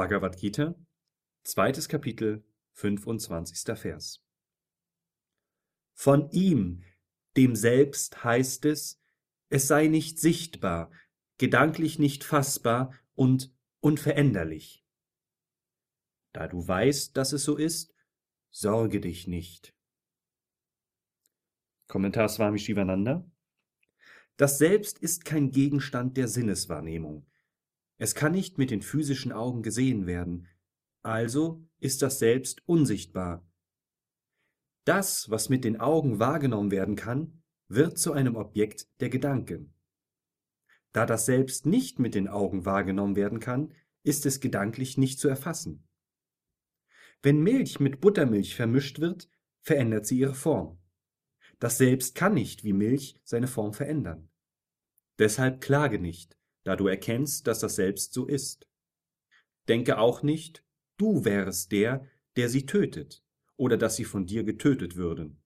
Bhagavad Gita, zweites Kapitel, 25. Vers. Von ihm, dem Selbst, heißt es, es sei nicht sichtbar, gedanklich nicht fassbar und unveränderlich. Da du weißt, dass es so ist, sorge dich nicht. Kommentar Swami Shivananda. Das Selbst ist kein Gegenstand der Sinneswahrnehmung. Es kann nicht mit den physischen Augen gesehen werden, also ist das Selbst unsichtbar. Das, was mit den Augen wahrgenommen werden kann, wird zu einem Objekt der Gedanken. Da das Selbst nicht mit den Augen wahrgenommen werden kann, ist es gedanklich nicht zu erfassen. Wenn Milch mit Buttermilch vermischt wird, verändert sie ihre Form. Das Selbst kann nicht wie Milch seine Form verändern. Deshalb klage nicht, da du erkennst, dass das Selbst so ist. Denke auch nicht, du wärest der, der sie tötet, oder dass sie von dir getötet würden.